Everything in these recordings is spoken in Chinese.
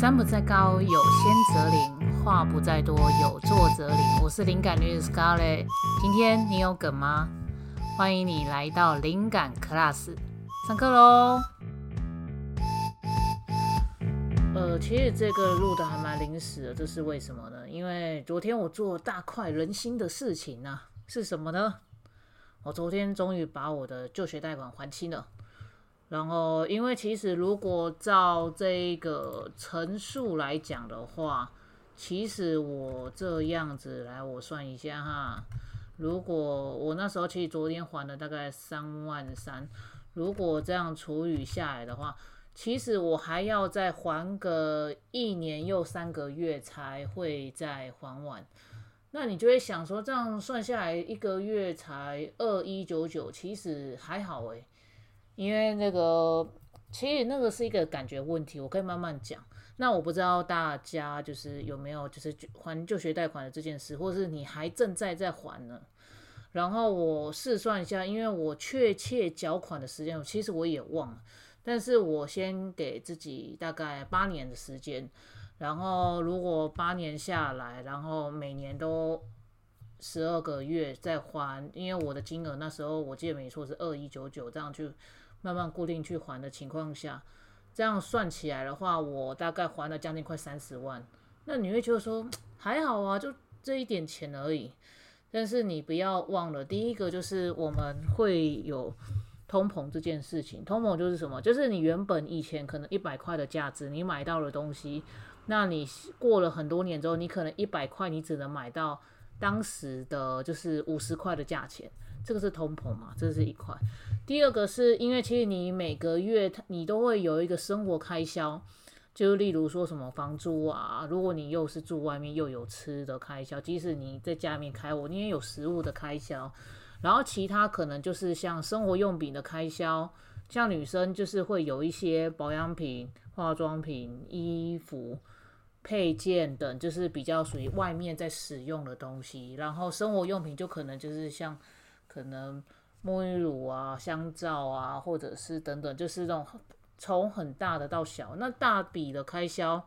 山不在高，有仙则灵；话不在多，有作则灵。我是灵感女子 Scarlett，今天你有梗吗？欢迎你来到灵感 Class，上课喽！呃，其实这个录的还蛮临时的，这是为什么呢？因为昨天我做大快人心的事情呢，是什么呢？我昨天终于把我的就学贷款还清了。然后，因为其实如果照这个陈述来讲的话，其实我这样子来，我算一下哈，如果我那时候其实昨天还了大概三万三，如果这样除以下来的话，其实我还要再还个一年又三个月才会再还完。那你就会想说，这样算下来一个月才二一九九，其实还好诶。因为那个，其实那个是一个感觉问题，我可以慢慢讲。那我不知道大家就是有没有就是还就学贷款的这件事，或是你还正在在还呢？然后我试算一下，因为我确切缴款的时间，其实我也忘了。但是我先给自己大概八年的时间，然后如果八年下来，然后每年都十二个月再还，因为我的金额那时候我记得没错是二一九九这样去。慢慢固定去还的情况下，这样算起来的话，我大概还了将近快三十万。那你会觉得说还好啊，就这一点钱而已。但是你不要忘了，第一个就是我们会有通膨这件事情。通膨就是什么？就是你原本以前可能一百块的价值，你买到的东西，那你过了很多年之后，你可能一百块你只能买到当时的就是五十块的价钱。这个是通膨嘛？这是一块。第二个是因为其实你每个月你都会有一个生活开销，就例如说什么房租啊，如果你又是住外面又有吃的开销，即使你在家里面开火，你也有食物的开销。然后其他可能就是像生活用品的开销，像女生就是会有一些保养品、化妆品、衣服、配件等，就是比较属于外面在使用的东西。然后生活用品就可能就是像。可能沐浴乳啊、香皂啊，或者是等等，就是这种从很大的到小，那大笔的开销，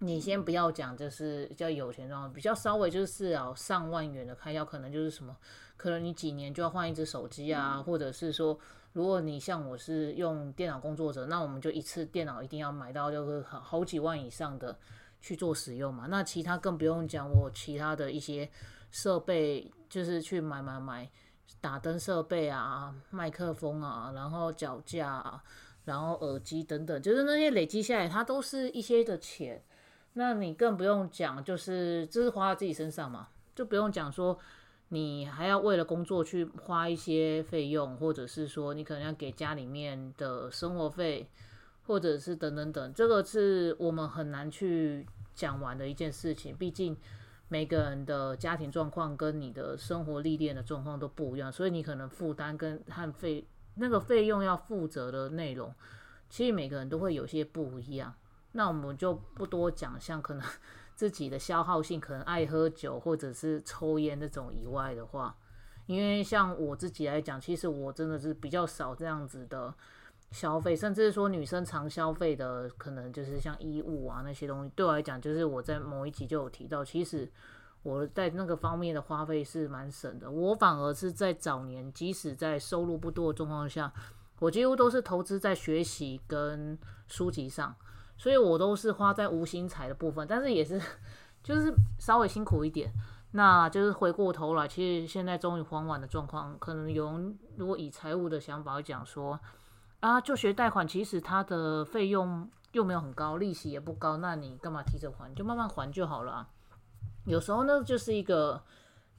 你先不要讲，就是比较有钱状比较稍微就是要上万元的开销，可能就是什么，可能你几年就要换一只手机啊，或者是说，如果你像我是用电脑工作者，那我们就一次电脑一定要买到就是好好几万以上的去做使用嘛，那其他更不用讲，我其他的一些设备就是去买买买。打灯设备啊，麦克风啊，然后脚架，啊，然后耳机等等，就是那些累积下来，它都是一些的钱。那你更不用讲，就是这是花在自己身上嘛，就不用讲说你还要为了工作去花一些费用，或者是说你可能要给家里面的生活费，或者是等等等，这个是我们很难去讲完的一件事情，毕竟。每个人的家庭状况跟你的生活历练的状况都不一样，所以你可能负担跟和费那个费用要负责的内容，其实每个人都会有些不一样。那我们就不多讲，像可能 自己的消耗性，可能爱喝酒或者是抽烟那种以外的话，因为像我自己来讲，其实我真的是比较少这样子的。消费，甚至说女生常消费的，可能就是像衣物啊那些东西，对我来讲，就是我在某一集就有提到，其实我在那个方面的花费是蛮省的。我反而是在早年，即使在收入不多的状况下，我几乎都是投资在学习跟书籍上，所以我都是花在无心财的部分，但是也是就是稍微辛苦一点。那就是回过头来，其实现在终于还完的状况，可能有人如果以财务的想法讲说。啊，就学贷款其实它的费用又没有很高，利息也不高，那你干嘛提着还？就慢慢还就好了。啊有时候呢，就是一个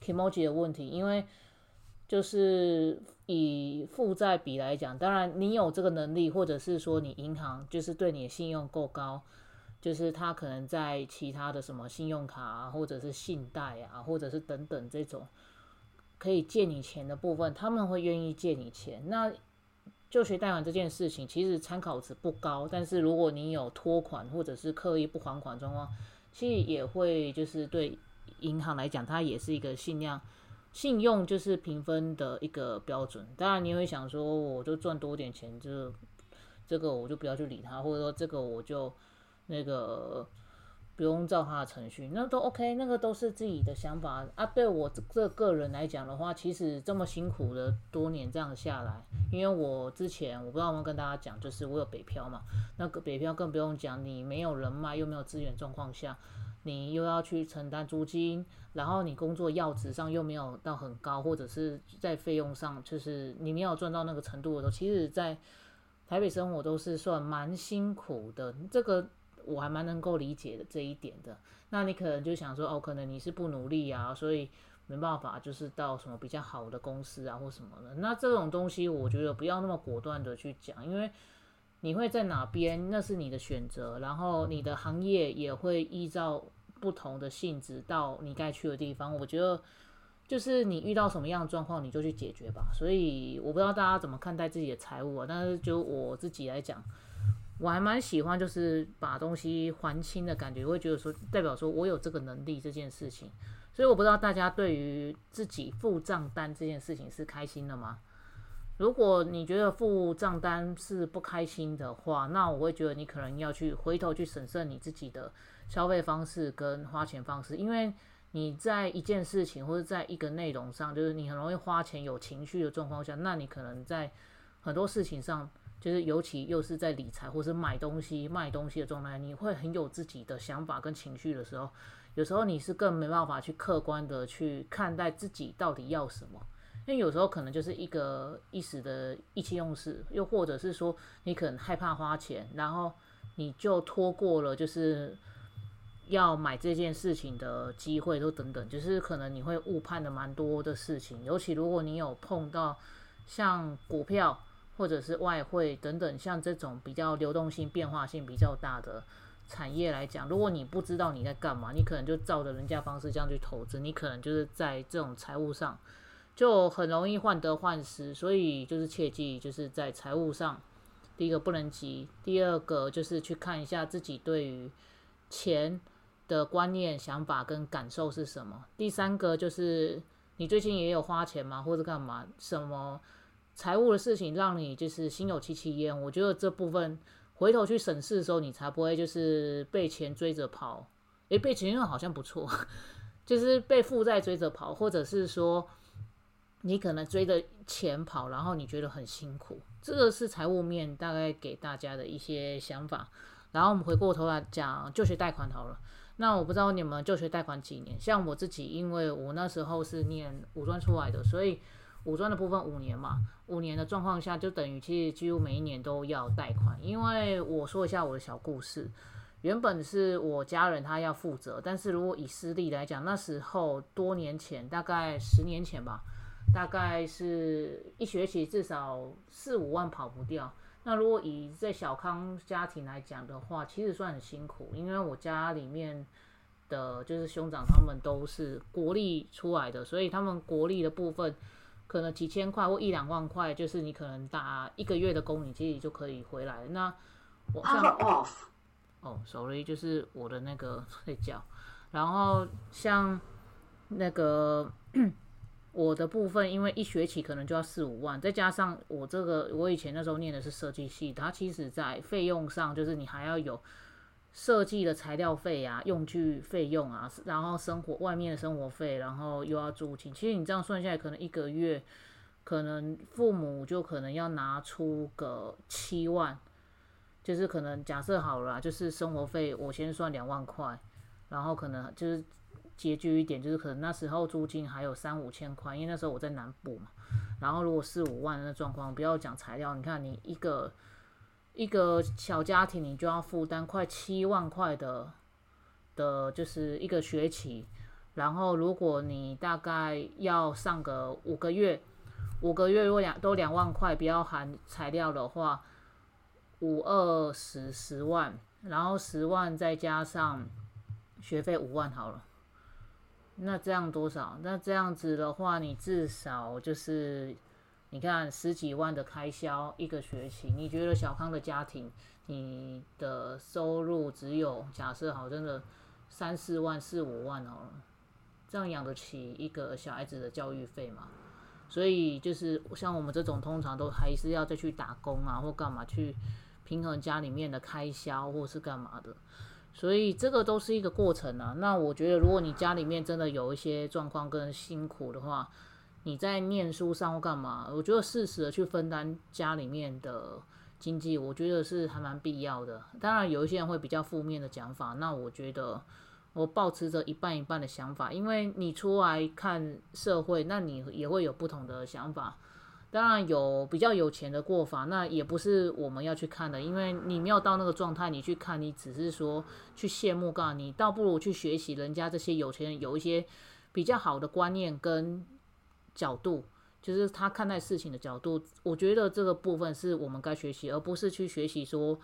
emoji 的问题，因为就是以负债比来讲，当然你有这个能力，或者是说你银行就是对你的信用够高，就是他可能在其他的什么信用卡啊，或者是信贷啊，或者是等等这种可以借你钱的部分，他们会愿意借你钱。那就学贷款这件事情，其实参考值不高，但是如果你有拖款或者是刻意不还款状况，其实也会就是对银行来讲，它也是一个信量、信用就是评分的一个标准。当然，你会想说，我就赚多点钱，就这个我就不要去理它，或者说这个我就那个不用照他的程序，那都 OK，那个都是自己的想法啊。对我这个人来讲的话，其实这么辛苦的多年这样下来，因为我之前我不知道有没有跟大家讲，就是我有北漂嘛，那个北漂更不用讲，你没有人脉又没有资源状况下。你又要去承担租金，然后你工作要职上又没有到很高，或者是在费用上，就是你没有赚到那个程度的时候，其实，在台北生活都是算蛮辛苦的。这个我还蛮能够理解的这一点的。那你可能就想说，哦，可能你是不努力啊，所以没办法，就是到什么比较好的公司啊或什么的。那这种东西，我觉得不要那么果断的去讲，因为。你会在哪边？那是你的选择。然后你的行业也会依照不同的性质到你该去的地方。我觉得就是你遇到什么样的状况，你就去解决吧。所以我不知道大家怎么看待自己的财务啊。但是就我自己来讲，我还蛮喜欢就是把东西还清的感觉，会觉得说代表说我有这个能力这件事情。所以我不知道大家对于自己付账单这件事情是开心的吗？如果你觉得付账单是不开心的话，那我会觉得你可能要去回头去审慎你自己的消费方式跟花钱方式，因为你在一件事情或者在一个内容上，就是你很容易花钱有情绪的状况下，那你可能在很多事情上，就是尤其又是在理财或是买东西卖东西的状态，你会很有自己的想法跟情绪的时候，有时候你是更没办法去客观的去看待自己到底要什么。因为有时候可能就是一个一时的意气用事，又或者是说你可能害怕花钱，然后你就拖过了就是要买这件事情的机会，都等等，就是可能你会误判的蛮多的事情。尤其如果你有碰到像股票或者是外汇等等，像这种比较流动性、变化性比较大的产业来讲，如果你不知道你在干嘛，你可能就照着人家方式这样去投资，你可能就是在这种财务上。就很容易患得患失，所以就是切记，就是在财务上，第一个不能急，第二个就是去看一下自己对于钱的观念、想法跟感受是什么。第三个就是你最近也有花钱吗，或者干嘛？什么财务的事情让你就是心有戚戚焉？我觉得这部分回头去审视的时候，你才不会就是被钱追着跑。诶，被钱好像不错，就是被负债追着跑，或者是说。你可能追着钱跑，然后你觉得很辛苦，这个是财务面大概给大家的一些想法。然后我们回过头来讲就学贷款好了。那我不知道你们就学贷款几年？像我自己，因为我那时候是念五专出来的，所以五专的部分五年嘛，五年的状况下就等于其实几乎每一年都要贷款。因为我说一下我的小故事，原本是我家人他要负责，但是如果以私立来讲，那时候多年前，大概十年前吧。大概是一学期至少四五万跑不掉。那如果以在小康家庭来讲的话，其实算很辛苦，因为我家里面的就是兄长他们都是国力出来的，所以他们国力的部分可能几千块或一两万块，就是你可能打一个月的工，你其实就可以回来。那我像哦，sorry，就是我的那个 睡觉。然后像那个。我的部分，因为一学期可能就要四五万，再加上我这个，我以前那时候念的是设计系，它其实在费用上，就是你还要有设计的材料费啊、用具费用啊，然后生活外面的生活费，然后又要租金。其实你这样算下来，可能一个月，可能父母就可能要拿出个七万，就是可能假设好了，就是生活费我先算两万块，然后可能就是。拮据一点，就是可能那时候租金还有三五千块，因为那时候我在南部嘛。然后如果四五万的状况，不要讲材料，你看你一个一个小家庭，你就要负担快七万块的的，就是一个学期。然后如果你大概要上个五个月，五个月如果两都两万块，不要含材料的话，五二十十万，然后十万再加上学费五万好了。那这样多少？那这样子的话，你至少就是，你看十几万的开销一个学期。你觉得小康的家庭，你的收入只有假设好，真的三四万、四五万哦，这样养得起一个小孩子的教育费吗？所以就是像我们这种，通常都还是要再去打工啊，或干嘛去平衡家里面的开销或是干嘛的。所以这个都是一个过程啊。那我觉得，如果你家里面真的有一些状况跟辛苦的话，你在念书上或干嘛，我觉得适时的去分担家里面的经济，我觉得是还蛮必要的。当然，有一些人会比较负面的讲法，那我觉得我保持着一半一半的想法，因为你出来看社会，那你也会有不同的想法。当然有比较有钱的过法，那也不是我们要去看的，因为你没有到那个状态，你去看，你只是说去羡慕，告你，倒不如去学习人家这些有钱人有一些比较好的观念跟角度，就是他看待事情的角度。我觉得这个部分是我们该学习，而不是去学习说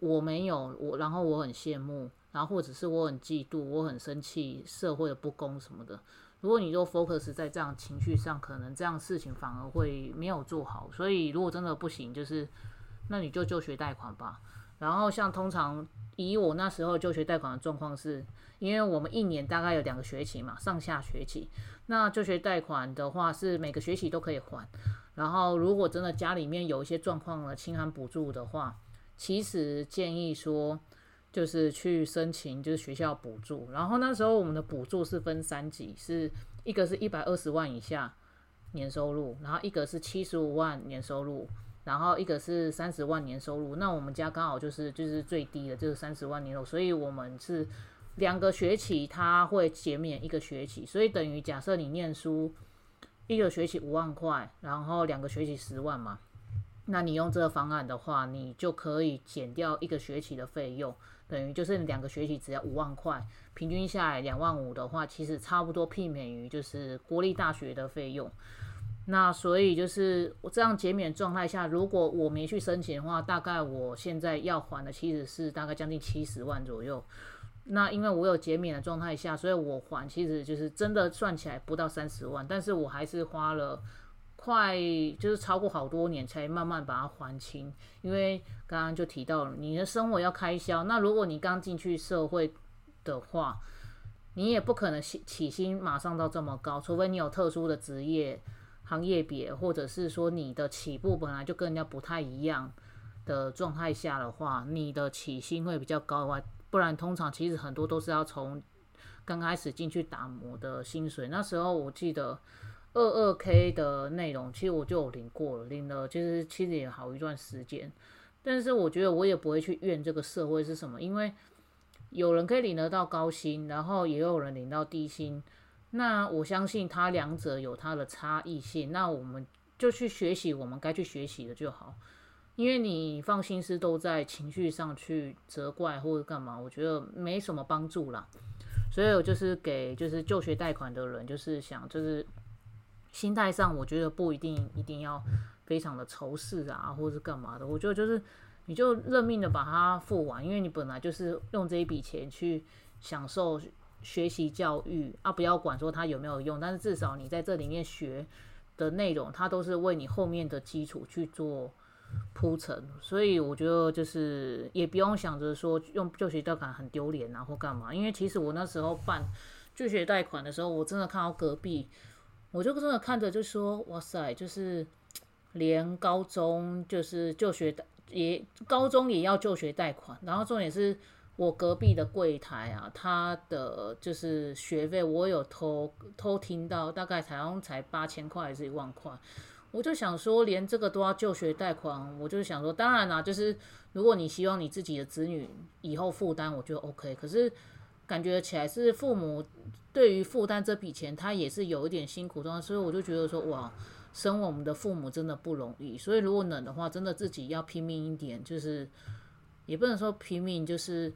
我没有我，然后我很羡慕，然后或者是我很嫉妒，我很生气社会的不公什么的。如果你就 focus 在这样情绪上，可能这样事情反而会没有做好。所以如果真的不行，就是那你就就学贷款吧。然后像通常以我那时候就学贷款的状况是，因为我们一年大概有两个学期嘛，上下学期。那就学贷款的话是每个学期都可以还。然后如果真的家里面有一些状况了，清寒补助的话，其实建议说。就是去申请，就是学校补助。然后那时候我们的补助是分三级，是一个是一百二十万以下年收入，然后一个是七十五万年收入，然后一个是三十万年收入。那我们家刚好就是就是最低的，就是三十万年收入，所以我们是两个学期他会减免一个学期，所以等于假设你念书一个学期五万块，然后两个学期十万嘛，那你用这个方案的话，你就可以减掉一个学期的费用。等于就是两个学期只要五万块，平均下来两万五的话，其实差不多媲美于就是国立大学的费用。那所以就是我这样减免状态下，如果我没去申请的话，大概我现在要还的其实是大概将近七十万左右。那因为我有减免的状态下，所以我还其实就是真的算起来不到三十万，但是我还是花了。快就是超过好多年才慢慢把它还清，因为刚刚就提到了你的生活要开销。那如果你刚进去社会的话，你也不可能起起薪马上到这么高，除非你有特殊的职业行业别，或者是说你的起步本来就跟人家不太一样的状态下的话，你的起薪会比较高的话，不然通常其实很多都是要从刚开始进去打磨的薪水。那时候我记得。二二 K 的内容，其实我就有领过了，领了其实其实也好一段时间，但是我觉得我也不会去怨这个社会是什么，因为有人可以领得到高薪，然后也有人领到低薪，那我相信它两者有它的差异性，那我们就去学习我们该去学习的就好，因为你放心思都在情绪上去责怪或者干嘛，我觉得没什么帮助啦，所以我就是给就是就学贷款的人，就是想就是。心态上，我觉得不一定一定要非常的仇视啊，或者是干嘛的。我觉得就是你就认命的把它付完，因为你本来就是用这一笔钱去享受学习教育啊，不要管说它有没有用，但是至少你在这里面学的内容，它都是为你后面的基础去做铺陈。所以我觉得就是也不用想着说用就学贷款很丢脸啊或干嘛，因为其实我那时候办就学贷款的时候，我真的看到隔壁。我就真的看着就说，哇塞，就是连高中就是就学也高中也要就学贷款，然后重点是我隔壁的柜台啊，他的就是学费我有偷偷听到，大概好像才八千块还是一万块，我就想说连这个都要就学贷款，我就想说，当然啦，就是如果你希望你自己的子女以后负担，我觉得 OK，可是。感觉起来是父母对于负担这笔钱，他也是有一点辛苦的，所以我就觉得说，哇，生我们的父母真的不容易。所以如果能的话，真的自己要拼命一点，就是也不能说拼命，就是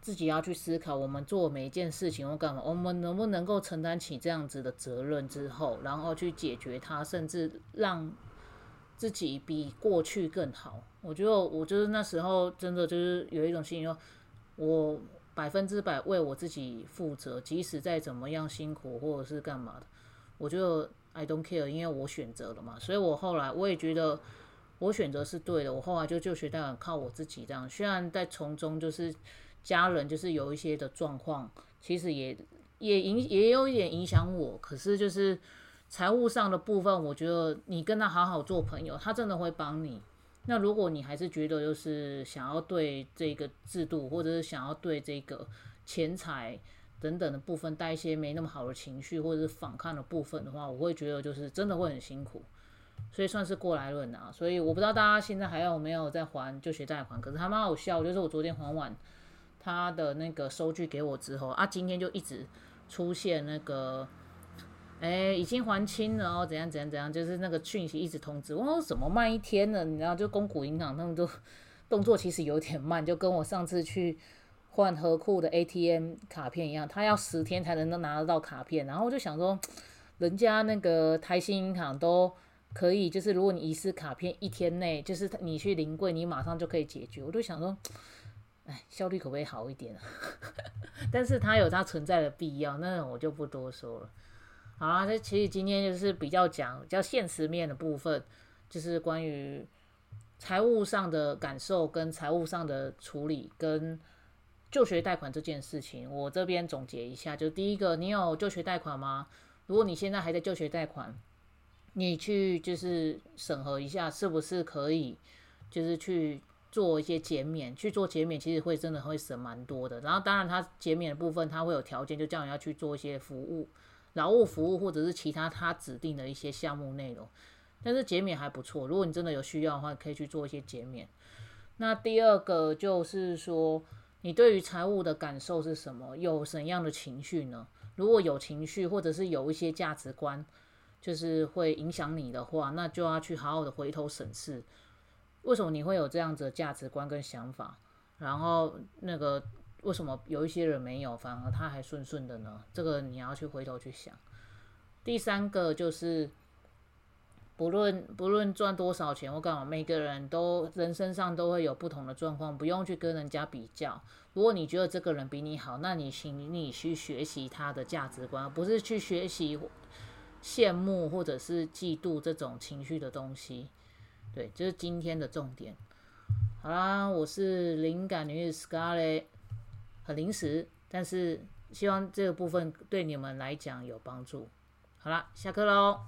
自己要去思考，我们做每一件事情或干嘛，我们能不能够承担起这样子的责任之后，然后去解决它，甚至让自己比过去更好。我觉得，我就是那时候真的就是有一种心情，我。百分之百为我自己负责，即使再怎么样辛苦或者是干嘛的，我就 I don't care，因为我选择了嘛。所以我后来我也觉得我选择是对的。我后来就就学贷靠我自己这样。虽然在从中就是家人就是有一些的状况，其实也也影也有一点影响我。可是就是财务上的部分，我觉得你跟他好好做朋友，他真的会帮你。那如果你还是觉得就是想要对这个制度，或者是想要对这个钱财等等的部分带一些没那么好的情绪，或者是反抗的部分的话，我会觉得就是真的会很辛苦。所以算是过来论啊。所以我不知道大家现在还有没有在还就学贷款，可是还蛮好笑，就是我昨天还完他的那个收据给我之后啊，今天就一直出现那个。哎，已经还清了哦，怎样怎样怎样，就是那个讯息一直通知我，怎么慢一天呢？你知道，就公股银行他们都动作其实有点慢，就跟我上次去换和库的 ATM 卡片一样，他要十天才能够拿得到卡片。然后我就想说，人家那个台新银行都可以，就是如果你遗失卡片一天内，就是你去临柜，你马上就可以解决。我就想说，哎，效率可不可以好一点啊？但是它有它存在的必要，那我就不多说了。好啦，这其实今天就是比较讲比较现实面的部分，就是关于财务上的感受跟财务上的处理跟就学贷款这件事情。我这边总结一下，就第一个，你有就学贷款吗？如果你现在还在就学贷款，你去就是审核一下是不是可以，就是去做一些减免，去做减免，其实会真的会省蛮多的。然后当然它减免的部分，它会有条件，就叫你要去做一些服务。劳务服务或者是其他他指定的一些项目内容，但是减免还不错。如果你真的有需要的话，可以去做一些减免。那第二个就是说，你对于财务的感受是什么？有怎样的情绪呢？如果有情绪，或者是有一些价值观，就是会影响你的话，那就要去好好的回头审视，为什么你会有这样子的价值观跟想法，然后那个。为什么有一些人没有，反而他还顺顺的呢？这个你要去回头去想。第三个就是，不论不论赚多少钱，我讲每个人都人身上都会有不同的状况，不用去跟人家比较。如果你觉得这个人比你好，那你请你去学习他的价值观，不是去学习羡慕或者是嫉妒这种情绪的东西。对，这是今天的重点。好啦，我是灵感女 Scarlet，。很临时，但是希望这个部分对你们来讲有帮助。好啦，下课喽。